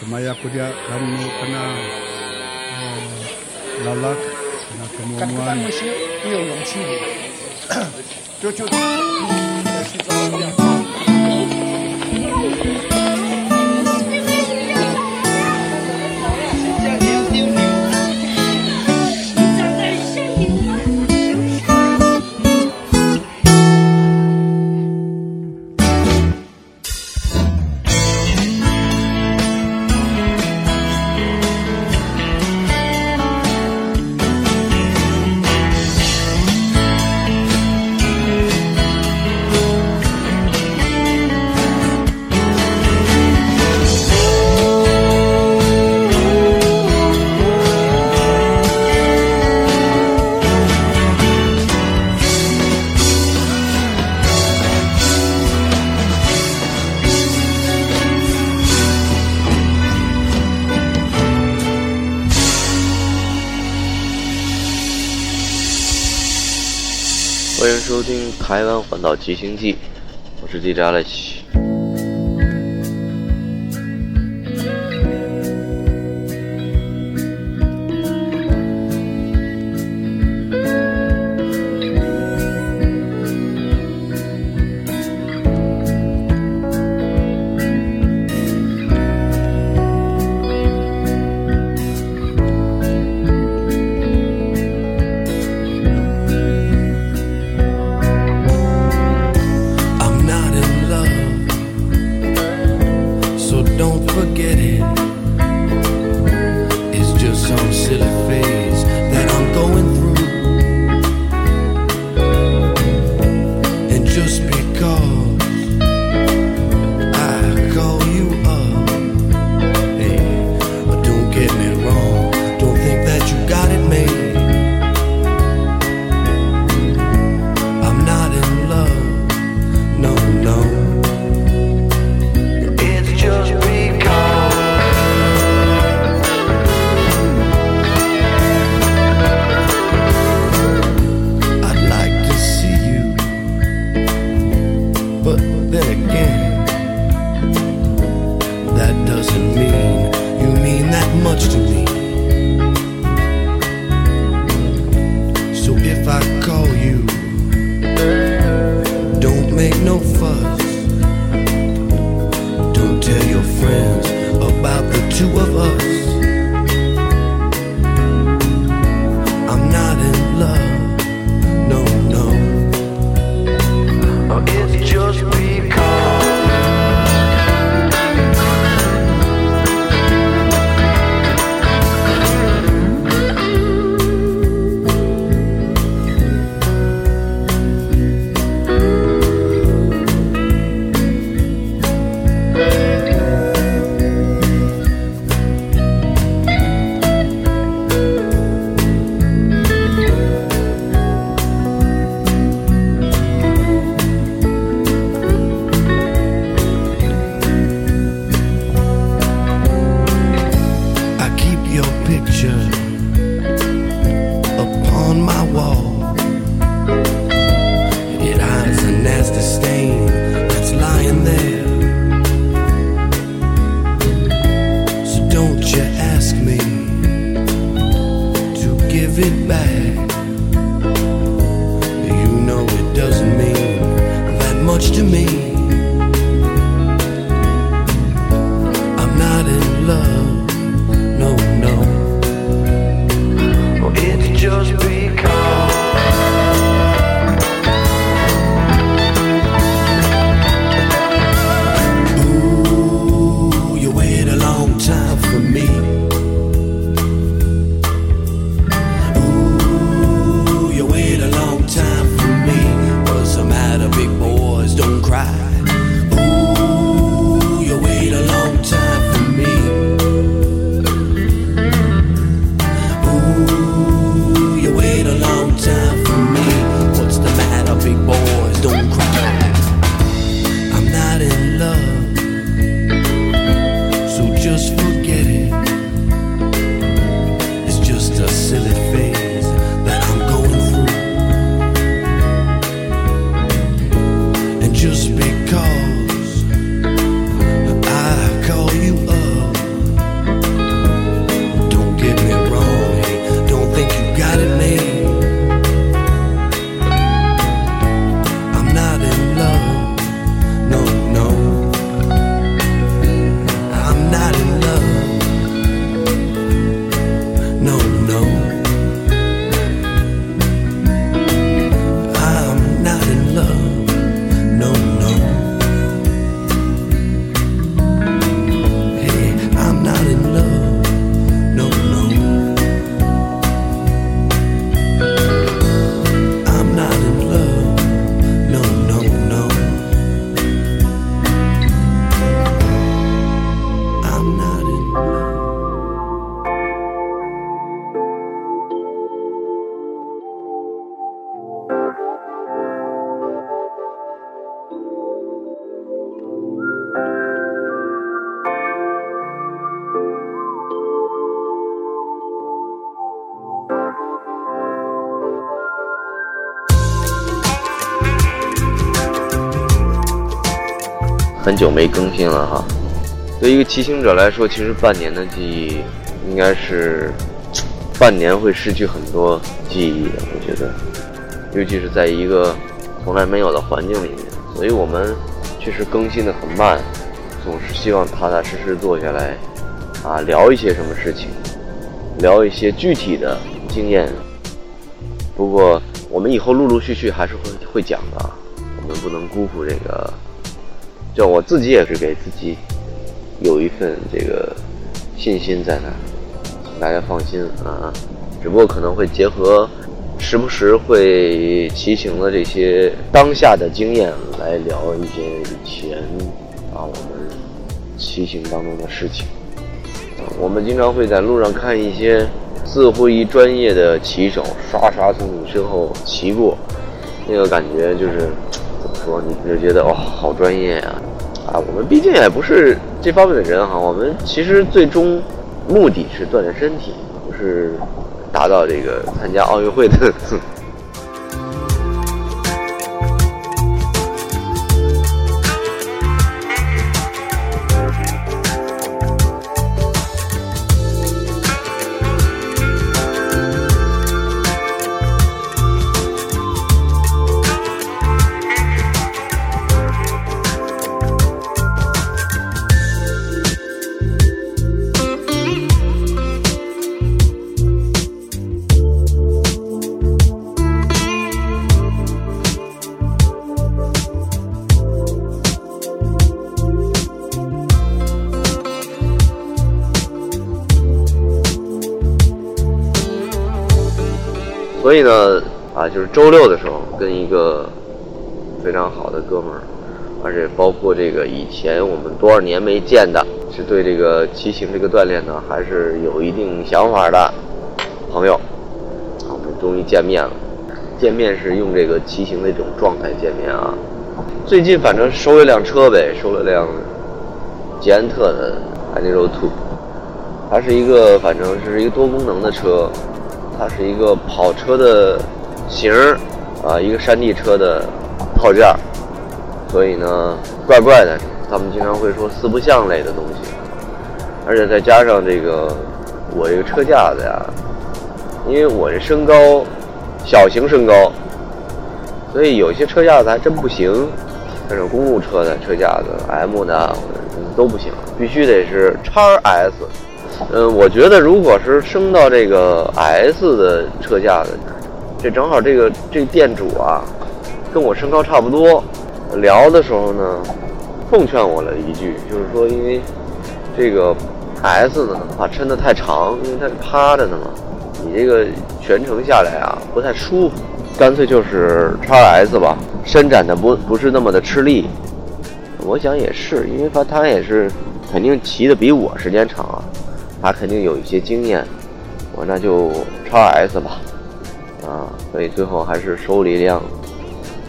kamaya kudia kamno kena eh, lalak kena kemuan 台湾环岛骑行记》，我是 DJ Alex。很久没更新了哈。对一个骑行者来说，其实半年的记忆应该是半年会失去很多记忆的。我觉得，尤其是在一个从来没有的环境里面，所以我们确实更新的很慢，总是希望踏踏实实坐下来啊，聊一些什么事情，聊一些具体的经验。不过我们以后陆陆续续还是会会讲的，我们不能辜负这个。就我自己也是给自己。有一份这个信心在那，请大家放心啊。只不过可能会结合时不时会骑行的这些当下的经验来聊一些以前啊我们骑行当中的事情。我们经常会在路上看一些似乎一专业的骑手刷刷从你身后骑过，那个感觉就是说，你就觉得哇好专业呀。啊，我们毕竟也不是这方面的人哈，我们其实最终目的是锻炼身体，不是达到这个参加奥运会的。所以呢，啊，就是周六的时候，跟一个非常好的哥们儿，而且包括这个以前我们多少年没见的，是对这个骑行这个锻炼呢，还是有一定想法的朋友，啊，我们终于见面了。见面是用这个骑行的这种状态见面啊。最近反正收了辆车呗，收了辆捷安特的 Aniro Two，它是一个反正是一个多功能的车。它是一个跑车的型儿啊，一个山地车的套件儿，所以呢，怪怪的。他们经常会说四不像类的东西，而且再加上这个我这个车架子呀，因为我这身高小型身高，所以有些车架子还真不行。这种公路车的车架子，M 的都不行，必须得是叉 S。嗯，我觉得如果是升到这个 S 的车架的，这正好这个这店主啊，跟我身高差不多，聊的时候呢，奉劝我了一句，就是说，因为这个 S 呢怕抻得太长，因为它是趴着的嘛，你这个全程下来啊不太舒服，干脆就是叉 S 吧，伸展的不不是那么的吃力。我想也是，因为他他也是肯定骑的比我时间长啊。他肯定有一些经验，我那就叉 S 吧，啊，所以最后还是收了一辆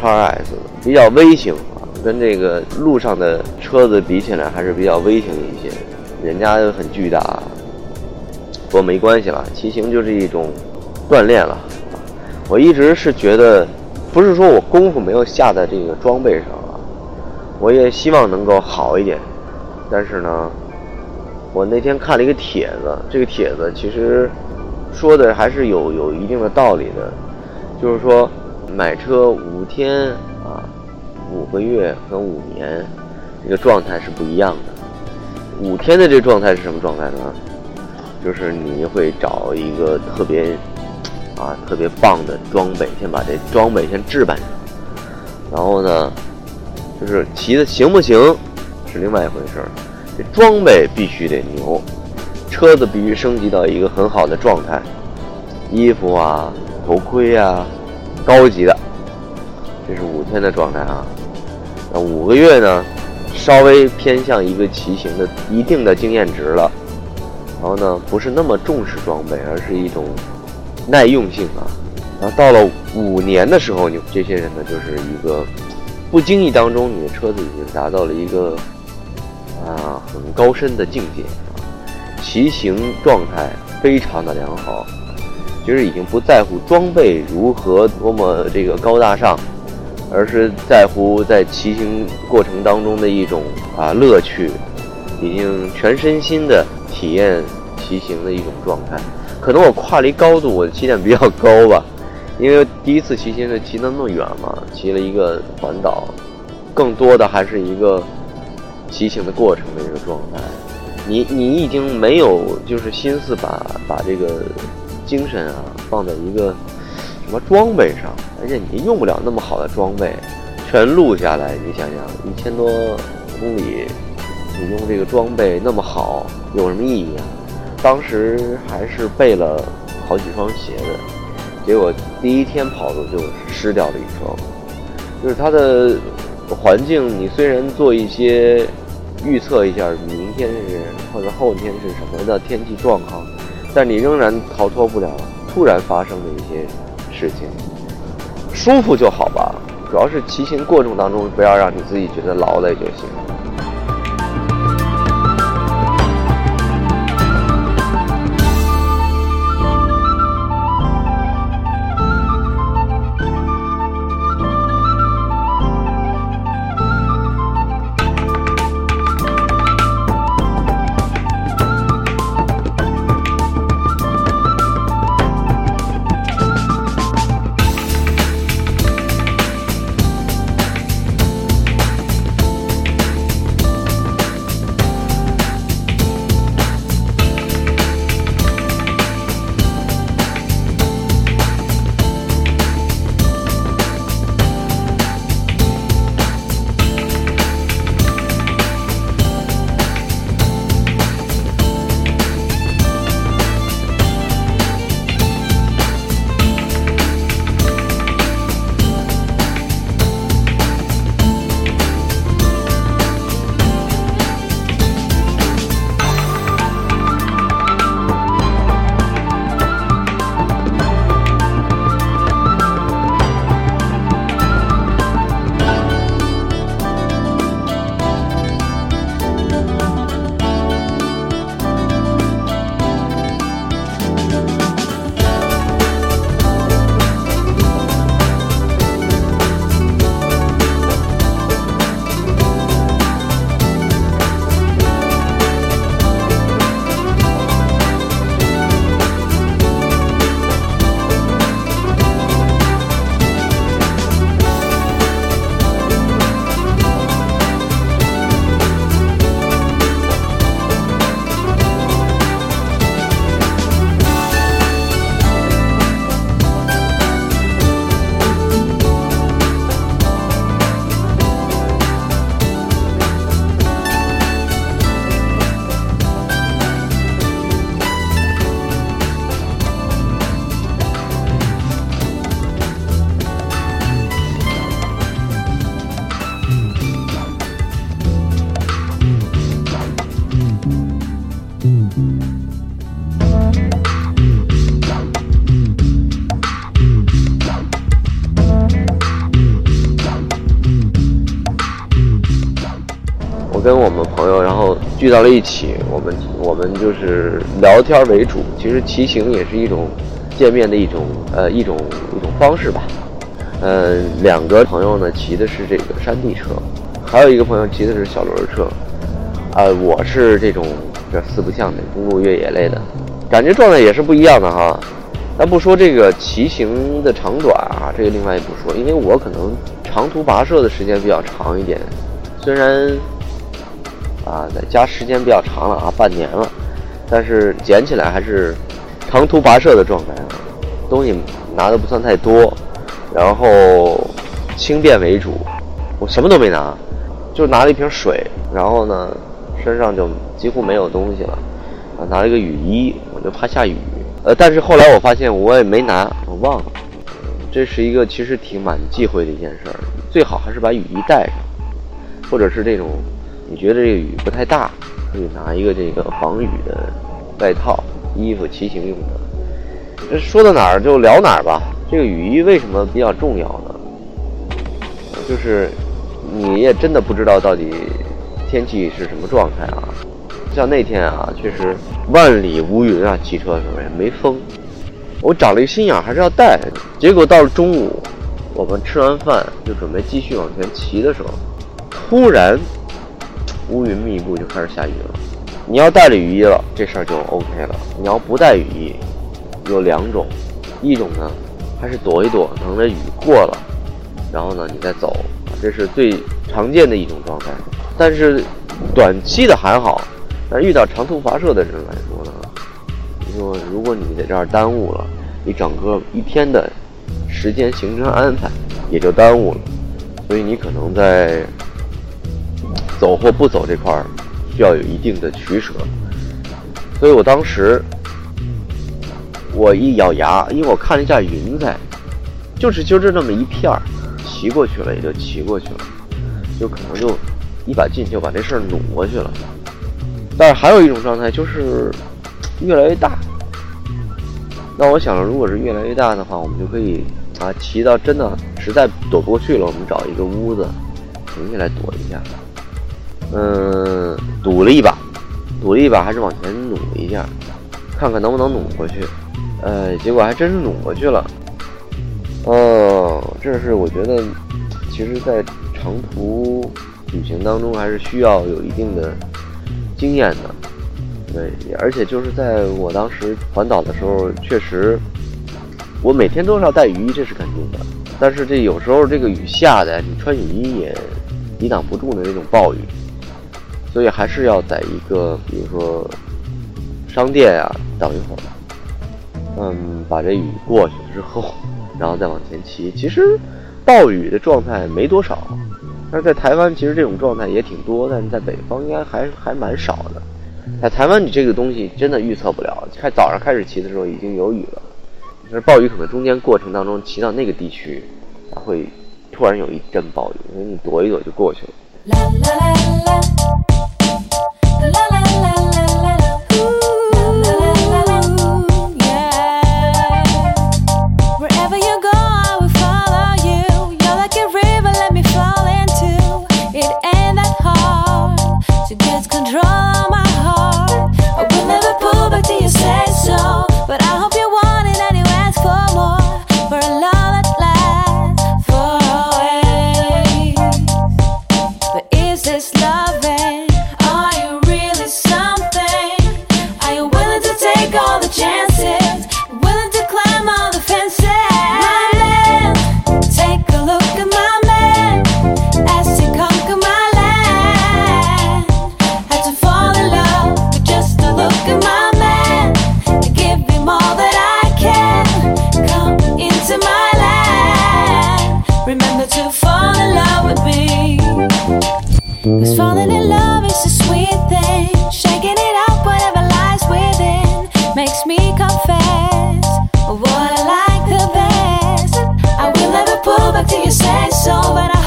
叉 S，比较微型啊，跟这个路上的车子比起来还是比较微型一些，人家很巨大，不过没关系了，骑行就是一种锻炼了。我一直是觉得，不是说我功夫没有下在这个装备上啊，我也希望能够好一点，但是呢。我那天看了一个帖子，这个帖子其实说的还是有有一定的道理的，就是说买车五天啊、五个月和五年，这个状态是不一样的。五天的这个状态是什么状态呢？就是你会找一个特别啊特别棒的装备，先把这装备先置办上，然后呢，就是骑的行不行是另外一回事儿。这装备必须得牛，车子必须升级到一个很好的状态，衣服啊、头盔啊，高级的。这是五天的状态啊。那五个月呢，稍微偏向一个骑行的一定的经验值了。然后呢，不是那么重视装备，而是一种耐用性啊。然后到了五年的时候，你这些人呢，就是一个不经意当中，你的车子已经达到了一个。很高深的境界啊，骑行状态非常的良好，其实已经不在乎装备如何多么这个高大上，而是在乎在骑行过程当中的一种啊乐趣，已经全身心的体验骑行的一种状态。可能我跨离高度，我的起点比较高吧，因为第一次骑行是骑那么远嘛，骑了一个环岛，更多的还是一个骑行的过程的一个状态。你你已经没有就是心思把把这个精神啊放在一个什么装备上，而且你用不了那么好的装备，全录下来，你想想一千多公里，你用这个装备那么好，有什么意义啊？当时还是备了好几双鞋的，结果第一天跑的就湿掉了一双，就是它的环境，你虽然做一些。预测一下明天是或者后天是什么的天气状况，但你仍然逃脱不了突然发生的一些事情。舒服就好吧，主要是骑行过程当中不要让你自己觉得劳累就行。聚到了一起，我们我们就是聊天为主。其实骑行也是一种见面的一种呃一种一种方式吧。嗯，两个朋友呢骑的是这个山地车，还有一个朋友骑的是小轮车。啊，我是这种这四不像的公路越野类的，感觉状态也是不一样的哈。那不说这个骑行的长短啊，这个另外也不说，因为我可能长途跋涉的时间比较长一点，虽然。啊，在家时间比较长了啊，半年了，但是捡起来还是长途跋涉的状态啊，东西拿的不算太多，然后轻便为主，我什么都没拿，就拿了一瓶水，然后呢，身上就几乎没有东西了，啊，拿了一个雨衣，我就怕下雨，呃，但是后来我发现我也没拿，我忘了，这是一个其实挺蛮忌讳的一件事儿，最好还是把雨衣带上，或者是这种。你觉得这个雨不太大，可以拿一个这个防雨的外套、衣服，骑行用的。这说到哪儿就聊哪儿吧。这个雨衣为什么比较重要呢？就是你也真的不知道到底天气是什么状态啊。像那天啊，确实万里无云啊，骑车的时候也没风。我长了一个心眼，还是要带。结果到了中午，我们吃完饭就准备继续往前骑的时候，突然乌云密布，就开始下雨了。你要带着雨衣了，这事儿就 OK 了。你要不带雨衣，有两种，一种呢，还是躲一躲，等着雨过了，然后呢你再走，这是最常见的一种状态。但是短期的还好，但是遇到长途跋涉的人来说呢，你说如果你在这儿耽误了，你整个一天的时间行程安排也就耽误了，所以你可能在走或不走这块儿需要有一定的取舍。所以我当时我一咬牙，因为我看了一下云彩，就是就这那么一片儿，骑过去了也就骑过去了，就可能就一把劲就把这事儿努过去了。但是还有一种状态就是越来越大。那我想，如果是越来越大的话，我们就可以啊骑到真的实在躲不过去了，我们找一个屋子停下来躲一下。嗯，赌了一把，赌了一把，还是往前努一下，看看能不能努过去。呃，结果还真是努过去了。哦，这是我觉得，其实，在长途旅行当中，还是需要有一定的经验的。对，而且就是在我当时环岛的时候，确实，我每天都是要带雨衣，这是肯定的。但是这有时候这个雨下的，你穿雨衣也抵挡不住的那种暴雨，所以还是要在一个比如说商店啊等一会儿，嗯，把这雨过去之后，然后再往前骑。其实暴雨的状态没多少，但是在台湾其实这种状态也挺多，但是在北方应该还还蛮少的。在台湾，你这个东西真的预测不了。开早上开始骑的时候已经有雨了，但是暴雨可能中间过程当中骑到那个地区，会突然有一阵暴雨，因为你躲一躲就过去了。La la la la. Cause falling in love is a sweet thing. Shaking it out, whatever lies within, makes me confess what I like the best. I will never pull back till you say so, but I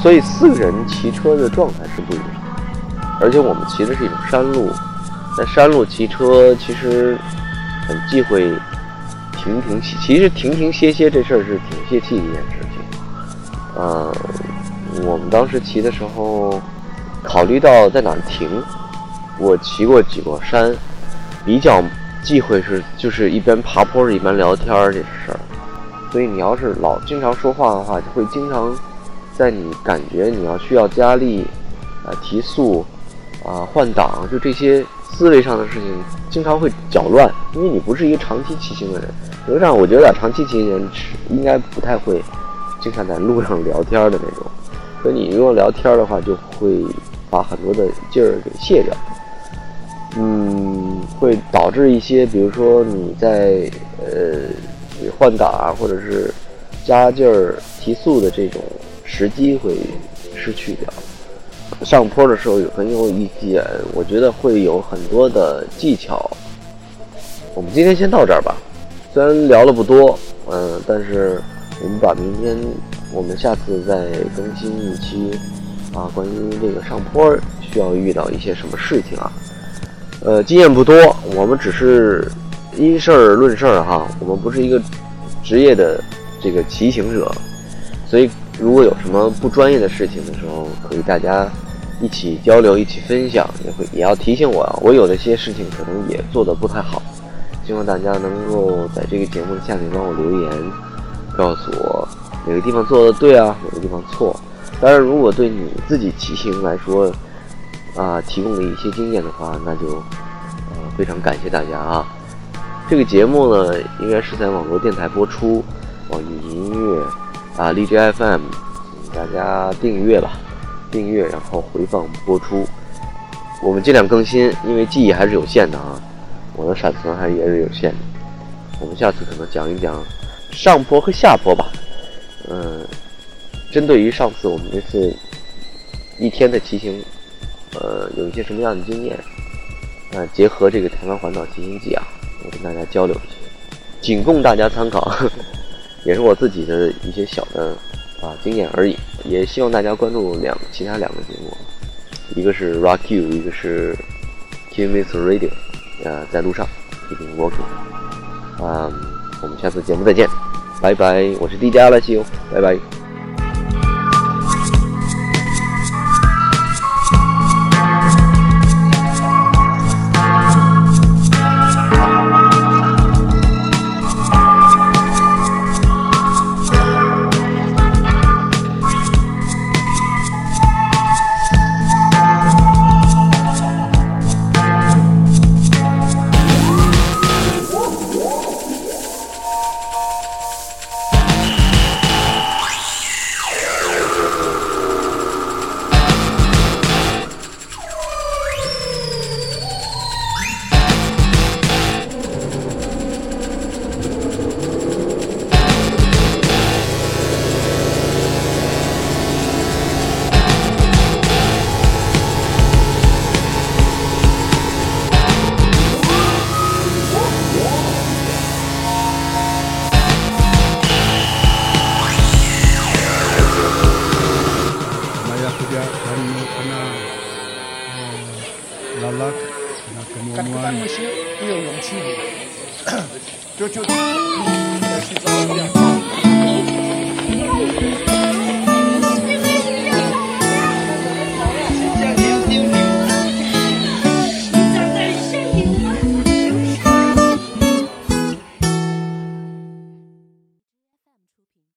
所以四个人骑车的状态是不一样，而且我们骑的是一种山路，在山路骑车其实很忌讳停停歇，其实停停歇歇这事儿是挺泄气的一件事情。呃，我们当时骑的时候，考虑到在哪停，我骑过几座山，比较忌讳是就是一边爬坡一边聊天儿这事儿。所以你要是老经常说话的话，就会经常在你感觉你要需要加力、啊、提速、啊、换挡，就这些思维上的事情，经常会搅乱，因为你不是一个长期骑行的人。实际上，我觉得长期骑行人是应该不太会经常在路上聊天的那种。所以你如果聊天的话，就会把很多的劲儿给卸掉。嗯，会导致一些，比如说你在呃换挡啊，或者是加劲儿提速的这种时机会失去掉。上坡的时候有很有一点，我觉得会有很多的技巧。我们今天先到这儿吧，虽然聊了不多，嗯，但是我们把明天我们下次再更新一期啊，关于这个上坡需要遇到一些什么事情啊。呃，经验不多，我们只是因事儿论事儿哈，我们不是一个职业的这个骑行者，所以如果有什么不专业的事情的时候，可以大家一起交流、一起分享，也会也要提醒我，我有的些事情可能也做得不太好，希望大家能够在这个节目的下面帮我留言，告诉我哪个地方做的对啊，哪个地方错。当然，如果对你自己骑行来说，啊，提供了一些经验的话，那就呃非常感谢大家啊。这个节目呢，应该是在网络电台播出，网易云音乐啊，荔枝 FM，请大家订阅吧，订阅然后回放播出。我们尽量更新，因为记忆还是有限的啊，我的闪存还也是有限的。我们下次可能讲一讲上坡和下坡吧，嗯，针对于上次我们这次一天的骑行。呃，有一些什么样的经验？呃，结合这个台湾环岛骑行记啊，我跟大家交流一下，仅供大家参考，也是我自己的一些小的啊经验而已。也希望大家关注两其他两个节目，一个是 Rock You，一个是 Kim Miss Radio，呃，在路上，keeping walking。啊，我们下次节目再见，拜拜！我是 DJ 阿拉西欧，拜拜。